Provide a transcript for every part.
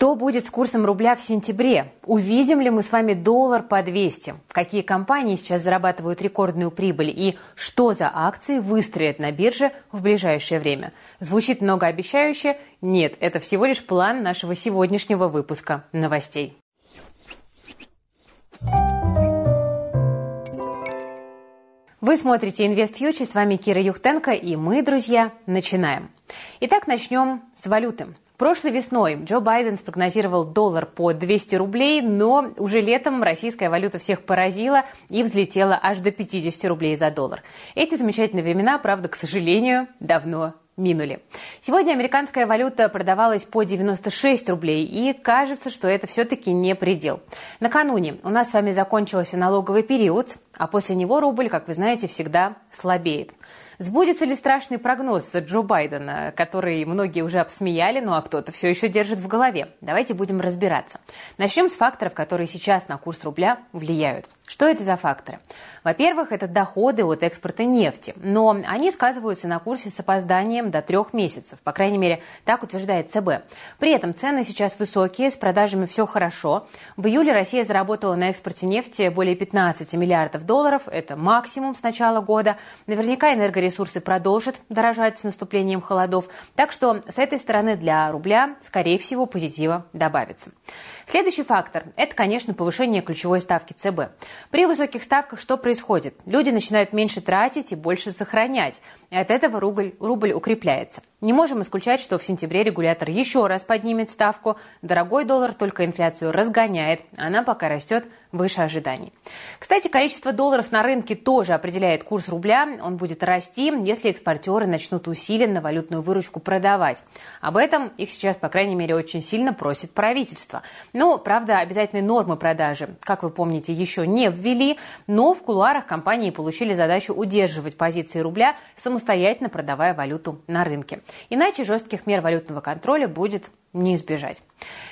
Что будет с курсом рубля в сентябре? Увидим ли мы с вами доллар по 200? Какие компании сейчас зарабатывают рекордную прибыль? И что за акции выстрелят на бирже в ближайшее время? Звучит многообещающе? Нет, это всего лишь план нашего сегодняшнего выпуска новостей. Вы смотрите Инвест Фьючер, с вами Кира Юхтенко, и мы, друзья, начинаем. Итак, начнем с валюты. Прошлой весной Джо Байден спрогнозировал доллар по 200 рублей, но уже летом российская валюта всех поразила и взлетела аж до 50 рублей за доллар. Эти замечательные времена, правда, к сожалению, давно минули. Сегодня американская валюта продавалась по 96 рублей, и кажется, что это все-таки не предел. Накануне у нас с вами закончился налоговый период, а после него рубль, как вы знаете, всегда слабеет. Сбудется ли страшный прогноз Джо Байдена, который многие уже обсмеяли, ну а кто-то все еще держит в голове? Давайте будем разбираться. Начнем с факторов, которые сейчас на курс рубля влияют. Что это за факторы? Во-первых, это доходы от экспорта нефти, но они сказываются на курсе с опозданием до трех месяцев, по крайней мере, так утверждает ЦБ. При этом цены сейчас высокие, с продажами все хорошо. В июле Россия заработала на экспорте нефти более 15 миллиардов долларов, это максимум с начала года. Наверняка энергоресурсы продолжат дорожать с наступлением холодов, так что с этой стороны для рубля, скорее всего, позитива добавится. Следующий фактор – это, конечно, повышение ключевой ставки ЦБ. При высоких ставках что происходит? Люди начинают меньше тратить и больше сохранять. И от этого рубль, рубль укрепляется. Не можем исключать, что в сентябре регулятор еще раз поднимет ставку. Дорогой доллар только инфляцию разгоняет. Она пока растет выше ожиданий. Кстати, количество долларов на рынке тоже определяет курс рубля. Он будет расти, если экспортеры начнут усиленно валютную выручку продавать. Об этом их сейчас, по крайней мере, очень сильно просит правительство. Но, правда, обязательной нормы продажи, как вы помните, еще не ввели, но в кулуарах компании получили задачу удерживать позиции рубля, самостоятельно продавая валюту на рынке. Иначе жестких мер валютного контроля будет не избежать.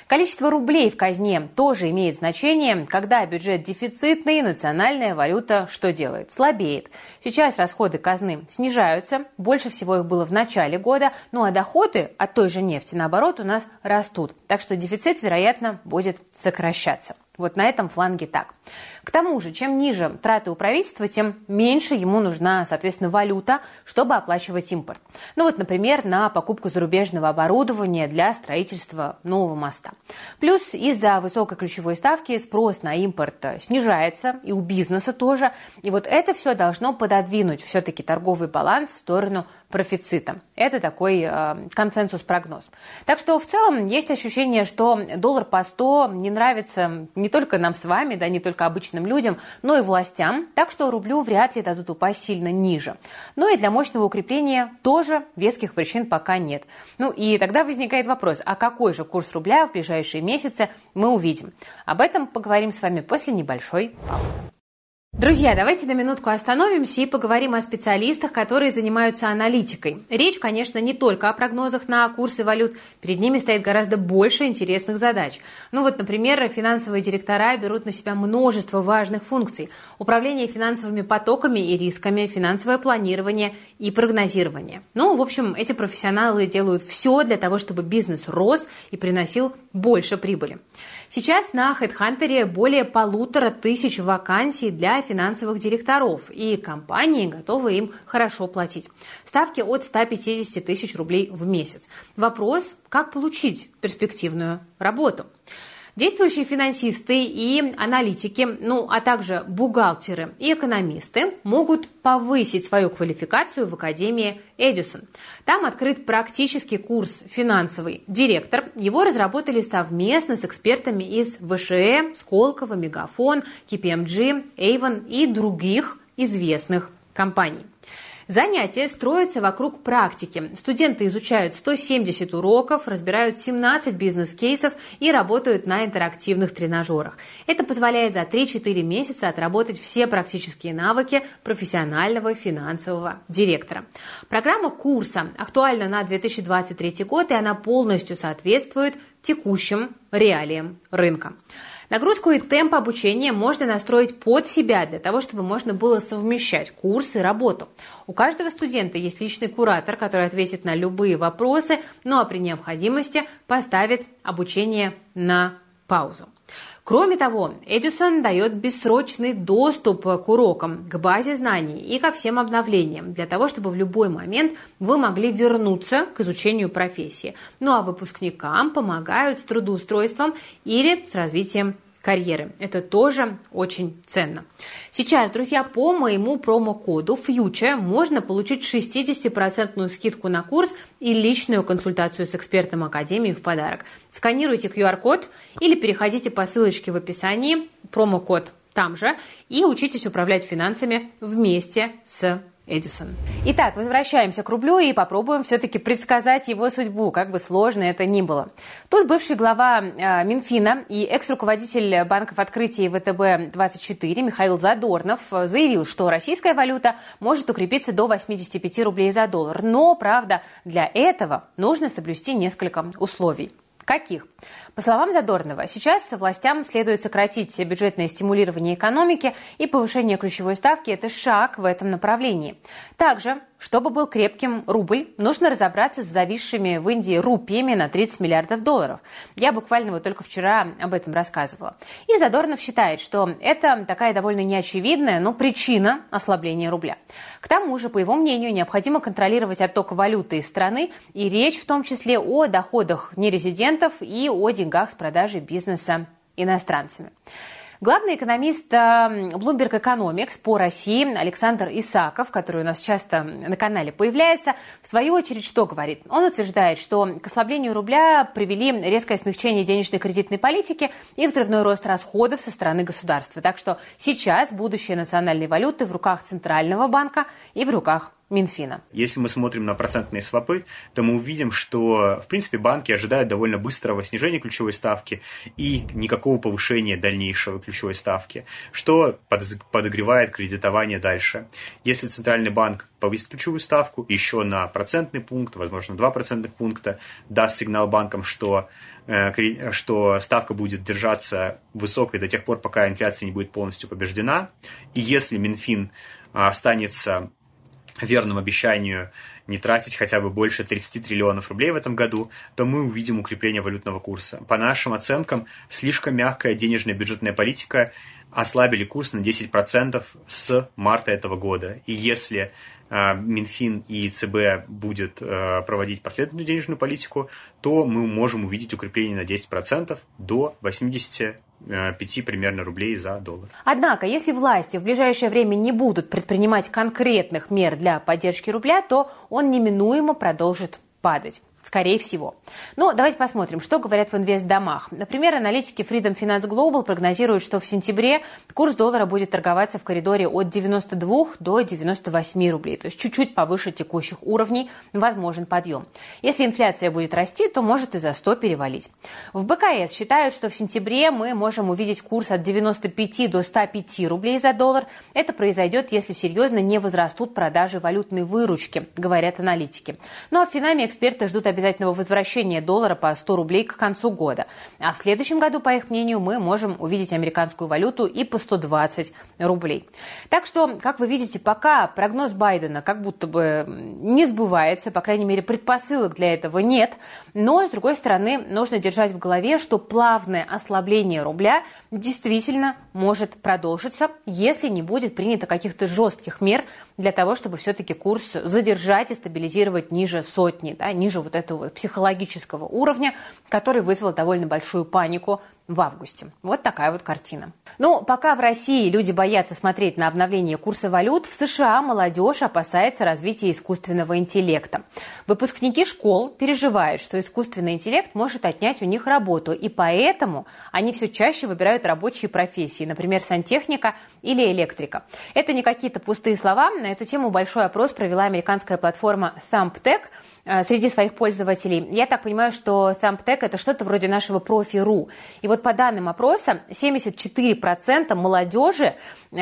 Количество рублей в казне тоже имеет значение. Когда бюджет дефицитный, национальная валюта что делает? Слабеет. Сейчас расходы казны снижаются. Больше всего их было в начале года. Ну а доходы от той же нефти, наоборот, у нас растут. Так что дефицит, вероятно, будет сокращаться. Вот на этом фланге так. К тому же, чем ниже траты у правительства, тем меньше ему нужна, соответственно, валюта, чтобы оплачивать импорт. Ну вот, например, на покупку зарубежного оборудования для строительства нового моста. Плюс из-за высокой ключевой ставки спрос на импорт снижается, и у бизнеса тоже. И вот это все должно пододвинуть все-таки торговый баланс в сторону профицита. Это такой э, консенсус-прогноз. Так что в целом есть ощущение, что доллар по 100 не нравится не только нам с вами, да, не только обычным обычным людям, но и властям, так что рублю вряд ли дадут упасть сильно ниже. Но и для мощного укрепления тоже веских причин пока нет. Ну и тогда возникает вопрос, а какой же курс рубля в ближайшие месяцы мы увидим? Об этом поговорим с вами после небольшой паузы. Друзья, давайте на минутку остановимся и поговорим о специалистах, которые занимаются аналитикой. Речь, конечно, не только о прогнозах на курсы валют, перед ними стоит гораздо больше интересных задач. Ну вот, например, финансовые директора берут на себя множество важных функций. Управление финансовыми потоками и рисками, финансовое планирование и прогнозирование. Ну, в общем, эти профессионалы делают все для того, чтобы бизнес рос и приносил больше прибыли. Сейчас на HeadHunter более полутора тысяч вакансий для финансовых директоров, и компании готовы им хорошо платить. Ставки от 150 тысяч рублей в месяц. Вопрос, как получить перспективную работу. Действующие финансисты и аналитики, ну а также бухгалтеры и экономисты могут повысить свою квалификацию в Академии Эдисон. Там открыт практический курс «Финансовый директор». Его разработали совместно с экспертами из ВШЭ, Сколково, Мегафон, KPMG, Avon и других известных компаний. Занятия строятся вокруг практики. Студенты изучают 170 уроков, разбирают 17 бизнес-кейсов и работают на интерактивных тренажерах. Это позволяет за 3-4 месяца отработать все практические навыки профессионального финансового директора. Программа курса актуальна на 2023 год, и она полностью соответствует текущим реалиям рынка. Нагрузку и темп обучения можно настроить под себя для того, чтобы можно было совмещать курс и работу. У каждого студента есть личный куратор, который ответит на любые вопросы, ну а при необходимости поставит обучение на паузу. Кроме того, Эдисон дает бессрочный доступ к урокам, к базе знаний и ко всем обновлениям, для того, чтобы в любой момент вы могли вернуться к изучению профессии. Ну а выпускникам помогают с трудоустройством или с развитием карьеры. Это тоже очень ценно. Сейчас, друзья, по моему промокоду FUTURE можно получить 60% скидку на курс и личную консультацию с экспертом Академии в подарок. Сканируйте QR-код или переходите по ссылочке в описании, промокод там же, и учитесь управлять финансами вместе с Эдисон. Итак, возвращаемся к рублю и попробуем все-таки предсказать его судьбу, как бы сложно это ни было. Тут бывший глава э, Минфина и экс-руководитель банков открытия ВТБ-24 Михаил Задорнов заявил, что российская валюта может укрепиться до 85 рублей за доллар. Но, правда, для этого нужно соблюсти несколько условий. Каких? По словам Задорнова, сейчас властям следует сократить бюджетное стимулирование экономики и повышение ключевой ставки – это шаг в этом направлении. Также чтобы был крепким рубль, нужно разобраться с зависшими в Индии рупиями на 30 миллиардов долларов. Я буквально вот только вчера об этом рассказывала. И Задорнов считает, что это такая довольно неочевидная, но причина ослабления рубля. К тому же, по его мнению, необходимо контролировать отток валюты из страны, и речь в том числе о доходах нерезидентов и о деньгах с продажи бизнеса иностранцами. Главный экономист эм, Bloomberg Economics по России Александр Исаков, который у нас часто на канале появляется, в свою очередь что говорит? Он утверждает, что к ослаблению рубля привели резкое смягчение денежной кредитной политики и взрывной рост расходов со стороны государства. Так что сейчас будущее национальной валюты в руках Центрального банка и в руках Минфина. Если мы смотрим на процентные свопы, то мы увидим, что, в принципе, банки ожидают довольно быстрого снижения ключевой ставки и никакого повышения дальнейшего ключевой ставки, что подогревает кредитование дальше. Если Центральный банк повысит ключевую ставку еще на процентный пункт, возможно, 2 процентных пункта, даст сигнал банкам, что э, что ставка будет держаться высокой до тех пор, пока инфляция не будет полностью побеждена. И если Минфин останется верным обещанию не тратить хотя бы больше 30 триллионов рублей в этом году, то мы увидим укрепление валютного курса. По нашим оценкам, слишком мягкая денежная бюджетная политика ослабили курс на 10% с марта этого года. И если э, Минфин и ЦБ будет э, проводить последовательную денежную политику, то мы можем увидеть укрепление на 10% до 80 5 примерно рублей за доллар. Однако, если власти в ближайшее время не будут предпринимать конкретных мер для поддержки рубля, то он неминуемо продолжит падать. Скорее всего. Но давайте посмотрим, что говорят в инвестдомах. Например, аналитики Freedom Finance Global прогнозируют, что в сентябре курс доллара будет торговаться в коридоре от 92 до 98 рублей. То есть чуть-чуть повыше текущих уровней возможен подъем. Если инфляция будет расти, то может и за 100 перевалить. В БКС считают, что в сентябре мы можем увидеть курс от 95 до 105 рублей за доллар. Это произойдет, если серьезно не возрастут продажи валютной выручки, говорят аналитики. Ну а в Финаме эксперты ждут обязательного возвращения доллара по 100 рублей к концу года. А в следующем году, по их мнению, мы можем увидеть американскую валюту и по 120 рублей. Так что, как вы видите, пока прогноз Байдена как будто бы не сбывается, по крайней мере, предпосылок для этого нет. Но, с другой стороны, нужно держать в голове, что плавное ослабление рубля действительно может продолжиться, если не будет принято каких-то жестких мер для того, чтобы все-таки курс задержать и стабилизировать ниже сотни, да, ниже вот этого психологического уровня, который вызвал довольно большую панику в августе. Вот такая вот картина. Ну, пока в России люди боятся смотреть на обновление курса валют, в США молодежь опасается развития искусственного интеллекта. Выпускники школ переживают, что искусственный интеллект может отнять у них работу, и поэтому они все чаще выбирают рабочие профессии, например, сантехника или электрика. Это не какие-то пустые слова. На эту тему большой опрос провела американская платформа ThumbTech – среди своих пользователей. Я так понимаю, что ThumbTech – это что-то вроде нашего профи.ру. И вот по данным опроса, 74% молодежи э,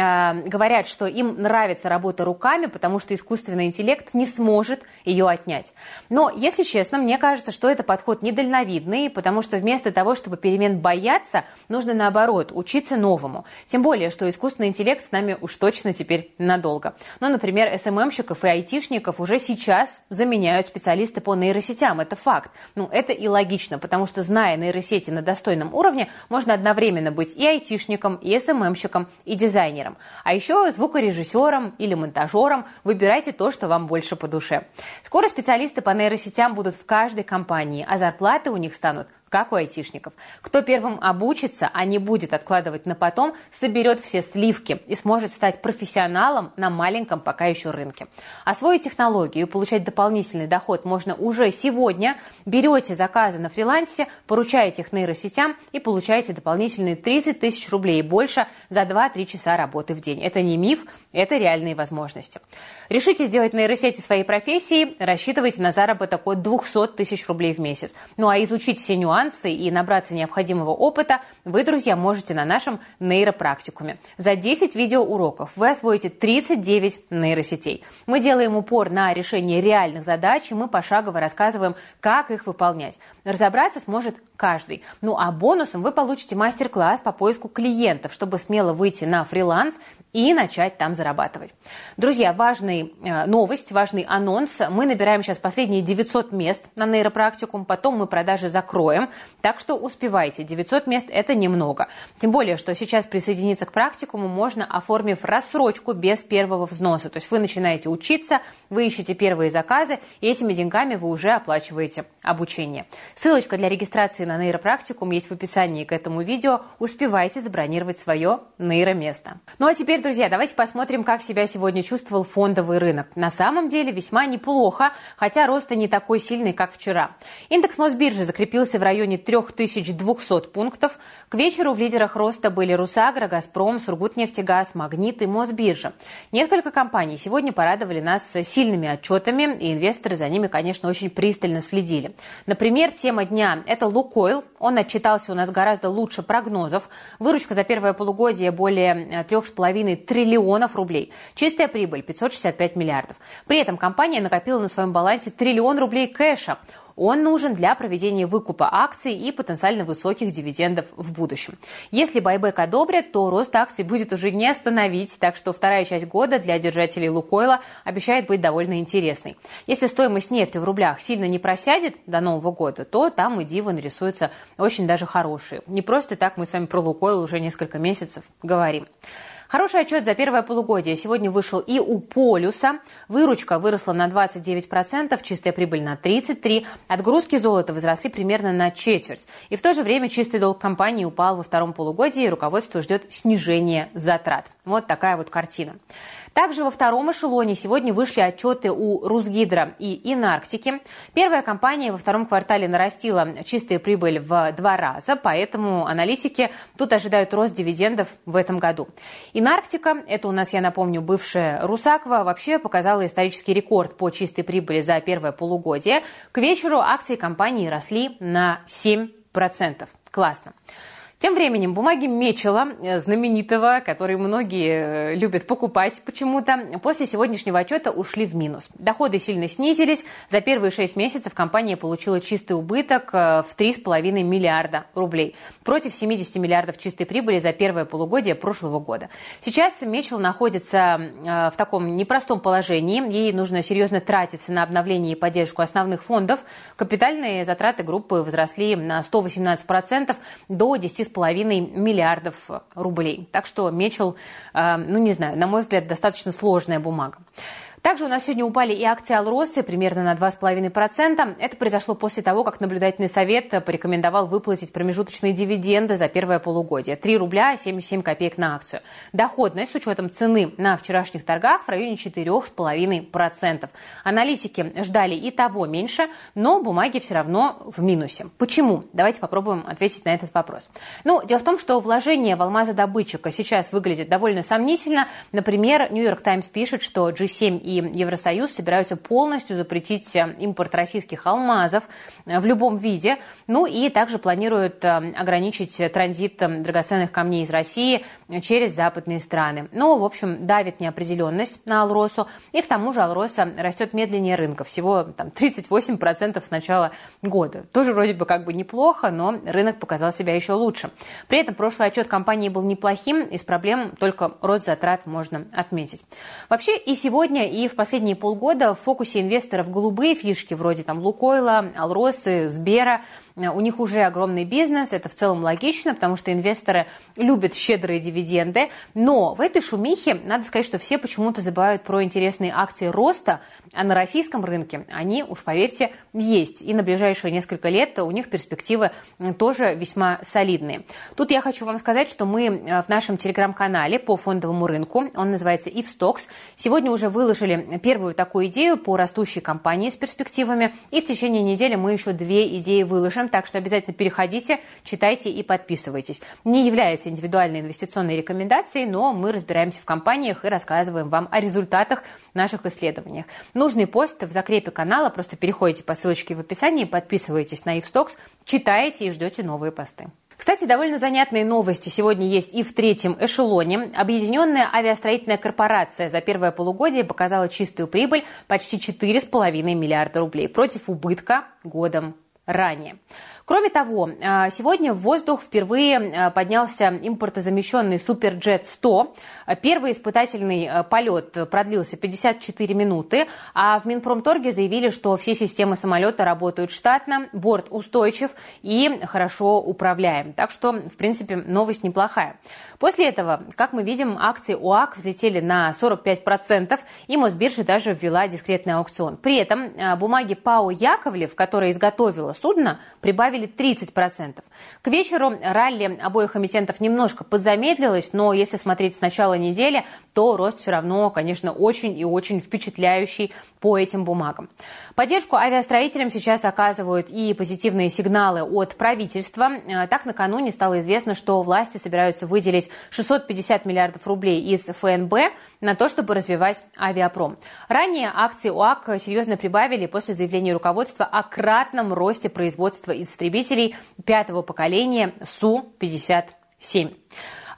говорят, что им нравится работа руками, потому что искусственный интеллект не сможет ее отнять. Но, если честно, мне кажется, что это подход недальновидный, потому что вместо того, чтобы перемен бояться, нужно наоборот учиться новому. Тем более, что искусственный интеллект с нами уж точно теперь надолго. Ну, например, СММщиков и айтишников уже сейчас заменяют специалисты по нейросетям. Это факт. Ну, это и логично, потому что, зная нейросети на достойном уровне, можно одновременно быть и айтишником, и СММщиком, и дизайнером. А еще звукорежиссером или монтажером. Выбирайте то, что вам больше по душе. Скоро специалисты по нейросетям будут в каждой компании, а зарплаты у них станут как у айтишников. Кто первым обучится, а не будет откладывать на потом, соберет все сливки и сможет стать профессионалом на маленьком пока еще рынке. Освоить технологию и получать дополнительный доход можно уже сегодня. Берете заказы на фрилансе, поручаете их нейросетям и получаете дополнительные 30 тысяч рублей и больше за 2-3 часа работы в день. Это не миф, это реальные возможности. Решите сделать нейросети своей профессией, рассчитывайте на заработок от 200 тысяч рублей в месяц. Ну а изучить все нюансы нюансы и набраться необходимого опыта вы, друзья, можете на нашем нейропрактикуме. За 10 видеоуроков вы освоите 39 нейросетей. Мы делаем упор на решение реальных задач, и мы пошагово рассказываем, как их выполнять. Разобраться сможет каждый. Ну а бонусом вы получите мастер-класс по поиску клиентов, чтобы смело выйти на фриланс и начать там зарабатывать. Друзья, важная э, новость, важный анонс. Мы набираем сейчас последние 900 мест на нейропрактикум, потом мы продажи закроем, так что успевайте. 900 мест – это немного. Тем более, что сейчас присоединиться к практикуму можно, оформив рассрочку без первого взноса. То есть вы начинаете учиться, вы ищете первые заказы, и этими деньгами вы уже оплачиваете обучение. Ссылочка для регистрации на нейропрактикум есть в описании к этому видео. Успевайте забронировать свое нейроместо. Ну а теперь теперь, друзья, давайте посмотрим, как себя сегодня чувствовал фондовый рынок. На самом деле весьма неплохо, хотя рост не такой сильный, как вчера. Индекс Мосбиржи закрепился в районе 3200 пунктов. К вечеру в лидерах роста были Русагра, Газпром, Сургутнефтегаз, Магнит и Мосбиржа. Несколько компаний сегодня порадовали нас сильными отчетами, и инвесторы за ними, конечно, очень пристально следили. Например, тема дня – это Лукойл. Он отчитался у нас гораздо лучше прогнозов. Выручка за первое полугодие более 3,5 3,5 триллионов рублей. Чистая прибыль 565 миллиардов. При этом компания накопила на своем балансе триллион рублей кэша. Он нужен для проведения выкупа акций и потенциально высоких дивидендов в будущем. Если байбек одобрят, то рост акций будет уже не остановить, так что вторая часть года для держателей Лукойла обещает быть довольно интересной. Если стоимость нефти в рублях сильно не просядет до Нового года, то там и дивы нарисуются очень даже хорошие. Не просто так мы с вами про Лукойл уже несколько месяцев говорим. Хороший отчет за первое полугодие сегодня вышел и у Полюса. Выручка выросла на 29%, чистая прибыль на 33%. Отгрузки золота возросли примерно на четверть. И в то же время чистый долг компании упал во втором полугодии, и руководство ждет снижения затрат. Вот такая вот картина. Также во втором эшелоне сегодня вышли отчеты у Русгидро и Инарктики. Первая компания во втором квартале нарастила чистую прибыль в два раза, поэтому аналитики тут ожидают рост дивидендов в этом году. Инарктика, это у нас, я напомню, бывшая Русаква, вообще показала исторический рекорд по чистой прибыли за первое полугодие. К вечеру акции компании росли на 7%. Классно. Тем временем бумаги Мечела, э, знаменитого, который многие э, любят покупать почему-то, после сегодняшнего отчета ушли в минус. Доходы сильно снизились. За первые шесть месяцев компания получила чистый убыток э, в 3,5 миллиарда рублей против 70 миллиардов чистой прибыли за первое полугодие прошлого года. Сейчас Мечел находится в таком непростом положении. Ей нужно серьезно тратиться на обновление и поддержку основных фондов. Капитальные затраты группы возросли на 118% до 10 6,5 миллиардов рублей. Так что Мечел, э, ну не знаю, на мой взгляд, достаточно сложная бумага. Также у нас сегодня упали и акции Алросы примерно на 2,5%. Это произошло после того, как наблюдательный совет порекомендовал выплатить промежуточные дивиденды за первое полугодие. 3 рубля 77 копеек на акцию. Доходность с учетом цены на вчерашних торгах в районе 4,5%. Аналитики ждали и того меньше, но бумаги все равно в минусе. Почему? Давайте попробуем ответить на этот вопрос. Ну, дело в том, что вложение в алмазодобытчика сейчас выглядит довольно сомнительно. Например, Нью-Йорк Таймс пишет, что G7 и Евросоюз собираются полностью запретить импорт российских алмазов в любом виде. Ну и также планируют ограничить транзит драгоценных камней из России через западные страны. Но, в общем, давит неопределенность на Алросу. И к тому же Алроса растет медленнее рынка. Всего там, 38% с начала года. Тоже вроде бы как бы неплохо, но рынок показал себя еще лучше. При этом прошлый отчет компании был неплохим, из проблем только рост затрат можно отметить. Вообще и сегодня, и в последние полгода в фокусе инвесторов голубые фишки вроде там Лукойла, Алросы, Сбера – у них уже огромный бизнес, это в целом логично, потому что инвесторы любят щедрые дивиденды, но в этой шумихе надо сказать, что все почему-то забывают про интересные акции роста, а на российском рынке они, уж поверьте, есть. И на ближайшие несколько лет у них перспективы тоже весьма солидные. Тут я хочу вам сказать, что мы э, в нашем телеграм-канале по фондовому рынку, он называется IFSTOX, сегодня уже выложили первую такую идею по растущей компании с перспективами, и в течение недели мы еще две идеи выложим так что обязательно переходите, читайте и подписывайтесь. Не является индивидуальной инвестиционной рекомендацией, но мы разбираемся в компаниях и рассказываем вам о результатах наших исследований. Нужный пост в закрепе канала, просто переходите по ссылочке в описании, подписывайтесь на Ивстокс, читаете и ждете новые посты. Кстати, довольно занятные новости сегодня есть и в третьем эшелоне. Объединенная авиастроительная корпорация за первое полугодие показала чистую прибыль почти 4,5 миллиарда рублей против убытка годом ранее. Кроме того, а, сегодня в воздух впервые а, поднялся импортозамещенный Суперджет 100. Первый испытательный а, полет продлился 54 минуты, а в Минпромторге заявили, что все системы самолета работают штатно, борт устойчив и хорошо управляем. Так что, в принципе, новость неплохая. После этого, как мы видим, акции УАК взлетели на 45%, и Мосбиржа даже ввела дискретный аукцион. При этом бумаги ПАО «Яковлев», которая изготовила судно, прибавили добавили 30%. К вечеру ралли обоих эмитентов немножко подзамедлилось, но если смотреть с начала недели, то рост все равно, конечно, очень и очень впечатляющий по этим бумагам. Поддержку авиастроителям сейчас оказывают и позитивные сигналы от правительства. Э, так, накануне стало известно, что власти собираются выделить 650 миллиардов рублей из ФНБ на то, чтобы развивать авиапром. Ранее акции УАК серьезно прибавили после заявления руководства о кратном росте производства истребителей пятого поколения Су-57.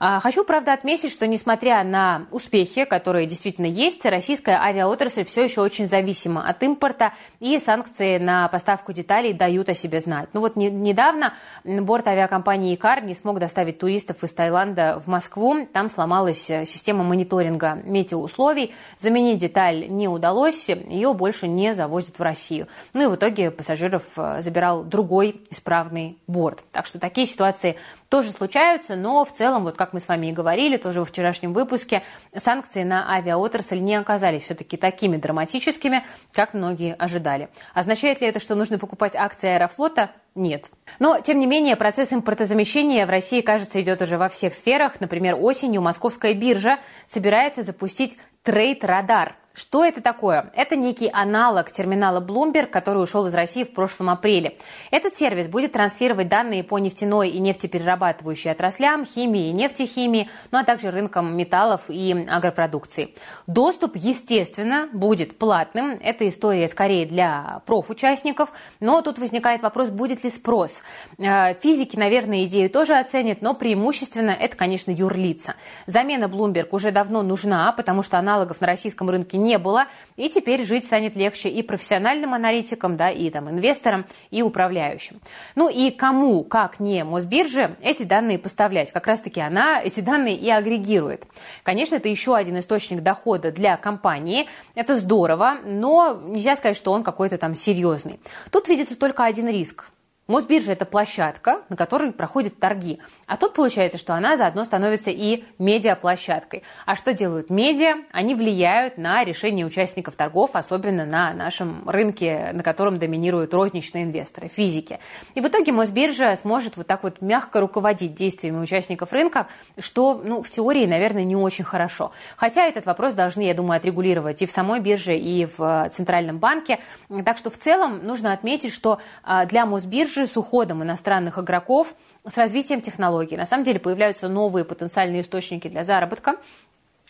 А, хочу, правда, отметить, что несмотря на успехи, которые действительно есть, российская авиаотрасль все еще очень зависима от импорта, и санкции на поставку деталей дают о себе знать. Ну вот не, недавно борт авиакомпании «Икар» не смог доставить туристов из Таиланда в Москву. Там сломалась э, система мониторинга метеоусловий. Заменить деталь не удалось, ее больше не завозят в Россию. Ну и в итоге пассажиров э, забирал другой исправный борт. Так что такие ситуации тоже случаются, но в целом, вот как мы с вами и говорили, тоже во вчерашнем выпуске, санкции на авиаотрасль не оказались все-таки такими драматическими, как многие ожидали. Означает ли это, что нужно покупать акции Аэрофлота? Нет. Но, тем не менее, процесс импортозамещения в России, кажется, идет уже во всех сферах. Например, осенью Московская биржа собирается запустить трейд-радар. Что это такое? Это некий аналог терминала Bloomberg, который ушел из России в прошлом апреле. Этот сервис будет транслировать данные по нефтяной и нефтеперерабатывающей отраслям, химии и нефтехимии, ну а также рынкам металлов и агропродукции. Доступ, естественно, будет платным. Это история скорее для профучастников, но тут возникает вопрос, будет ли спрос. Э, физики, наверное, идею тоже оценят, но преимущественно это, конечно, юрлица. Замена Bloomberg уже давно нужна, потому что аналогов на российском рынке не было, и теперь жить станет легче и профессиональным аналитикам, да, и там инвесторам, и управляющим. Ну и кому, как не Мосбирже, эти данные поставлять? Как раз-таки она эти данные и агрегирует. Конечно, это еще один источник дохода для компании, это здорово, но нельзя сказать, что он какой-то там серьезный. Тут видится только один риск – Мосбиржа – это площадка, на которой проходят торги. А тут получается, что она заодно становится и медиаплощадкой. А что делают медиа? Они влияют на решение участников торгов, особенно на нашем рынке, на котором доминируют розничные инвесторы, физики. И в итоге Мосбиржа сможет вот так вот мягко руководить действиями участников рынка, что, ну, в теории, наверное, не очень хорошо. Хотя этот вопрос должны, я думаю, отрегулировать и в самой бирже, и в Центральном банке. Так что в целом нужно отметить, что а, для Мосбиржи также с уходом иностранных игроков, с развитием технологий. На самом деле появляются новые потенциальные источники для заработка.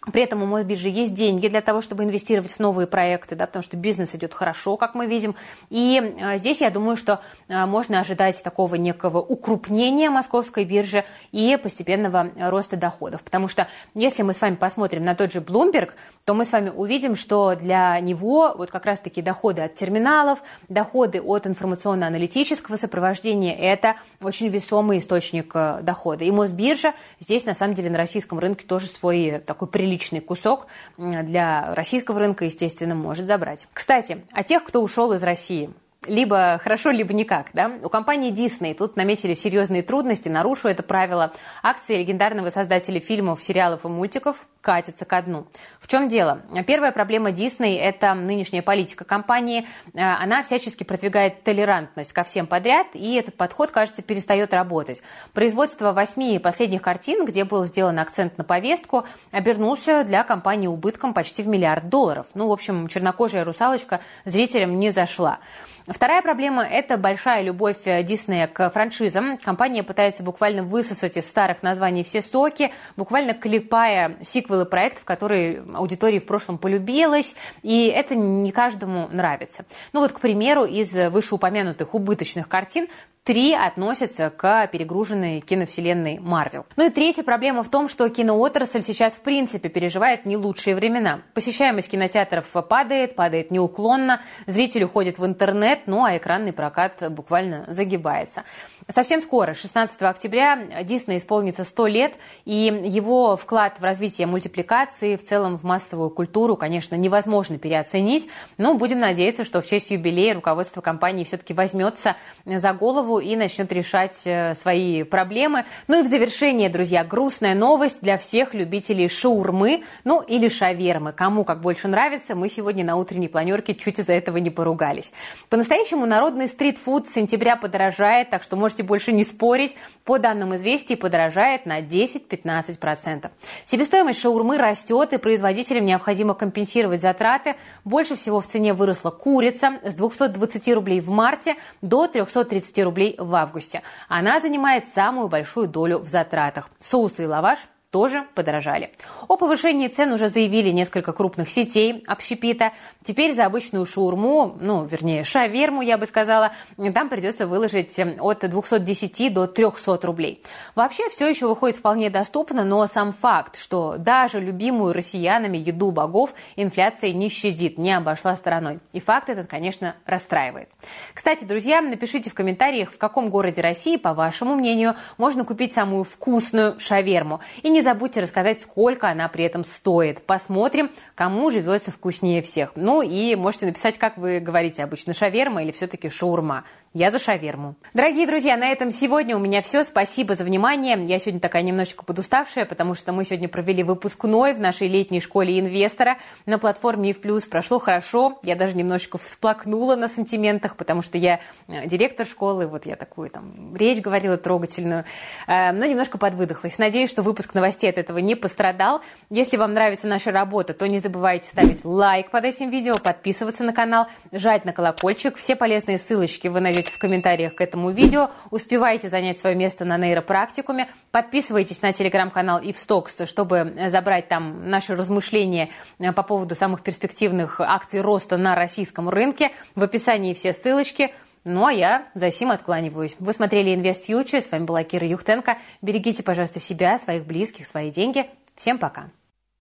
При этом у Мосбиржи есть деньги для того, чтобы инвестировать в новые проекты, да, потому что бизнес идет хорошо, как мы видим. И э, здесь я думаю, что э, можно ожидать такого некого укрупнения московской биржи и постепенного роста доходов. Потому что если мы с вами посмотрим на тот же Bloomberg, то мы с вами увидим, что для него вот как раз-таки доходы от терминалов, доходы от информационно-аналитического сопровождения – это очень весомый источник э, дохода. И Мосбиржа здесь, на самом деле, на российском рынке тоже свой такой приличный приличный кусок для российского рынка, естественно, может забрать. Кстати, о тех, кто ушел из России либо хорошо, либо никак. Да? У компании Disney тут наметили серьезные трудности, нарушу это правило. Акции легендарного создателя фильмов, сериалов и мультиков катятся ко дну. В чем дело? Первая проблема Disney – это нынешняя политика компании. Она всячески продвигает толерантность ко всем подряд, и этот подход, кажется, перестает работать. Производство восьми последних картин, где был сделан акцент на повестку, обернулся для компании убытком почти в миллиард долларов. Ну, в общем, чернокожая русалочка зрителям не зашла. Вторая проблема – это большая любовь э, Диснея к франшизам. Компания пытается буквально высосать из старых названий все соки, буквально клепая сиквелы проектов, которые аудитории в прошлом полюбилась, и это не каждому нравится. Ну вот, к примеру, из вышеупомянутых убыточных картин Три относятся к перегруженной киновселенной Марвел. Ну и третья проблема в том, что киноотрасль сейчас в принципе переживает не лучшие времена. Посещаемость кинотеатров падает, падает неуклонно, зритель уходит в интернет, ну а экранный прокат буквально загибается. Совсем скоро, 16 октября, Дисней исполнится 100 лет, и его вклад в развитие мультипликации, в целом в массовую культуру, конечно, невозможно переоценить, но будем надеяться, что в честь юбилея руководство компании все-таки возьмется за голову и начнет решать э, свои проблемы. Ну и в завершение, друзья, грустная новость для всех любителей шаурмы, ну или шавермы. Кому как больше нравится, мы сегодня на утренней планерке чуть из-за этого не поругались. По-настоящему народный стритфуд с сентября подорожает, так что можете больше не спорить. По данным известий, подорожает на 10-15%. Себестоимость шаурмы растет, и производителям необходимо компенсировать затраты. Больше всего в цене выросла курица с 220 рублей в марте до 330 рублей рублей в августе. Она занимает самую большую долю в затратах. Соусы и лаваш тоже подорожали. О повышении цен уже заявили несколько крупных сетей общепита. Теперь за обычную шаурму, ну, вернее, шаверму, я бы сказала, там придется выложить эм, от 210 до 300 рублей. Вообще все еще выходит вполне доступно, но сам факт, что даже любимую россиянами еду богов инфляция не щадит, не обошла стороной. И факт этот, конечно, расстраивает. Кстати, друзья, напишите в комментариях, в каком городе России, по вашему мнению, можно купить самую вкусную шаверму. И не не забудьте рассказать, сколько она при этом стоит. Посмотрим, кому живется вкуснее всех. Ну и можете написать, как вы говорите обычно, шаверма или все-таки шаурма. Я за шаверму. Дорогие друзья, на этом сегодня у меня все. Спасибо за внимание. Я сегодня такая немножечко подуставшая, потому что мы сегодня провели выпускной в нашей летней школе инвестора на платформе ИФ Плюс. Прошло хорошо. Я даже немножечко всплакнула на сантиментах, потому что я э, директор школы, вот я такую там речь говорила трогательную, э, но немножко подвыдохлась. Надеюсь, что выпуск новостей от этого не пострадал. Если вам нравится наша работа, то не забывайте ставить лайк под этим видео, подписываться на канал, жать на колокольчик. Все полезные ссылочки вы найдете в комментариях к этому видео. Успевайте занять свое место на нейропрактикуме. Подписывайтесь на телеграм-канал Ивстокс, чтобы забрать там наши размышления э, по поводу самых перспективных акций роста на российском рынке. В описании все ссылочки. Ну, а я за сим откланиваюсь. Вы смотрели Invest Future. С вами была Кира Юхтенко. Берегите, пожалуйста, себя, своих близких, свои деньги. Всем пока.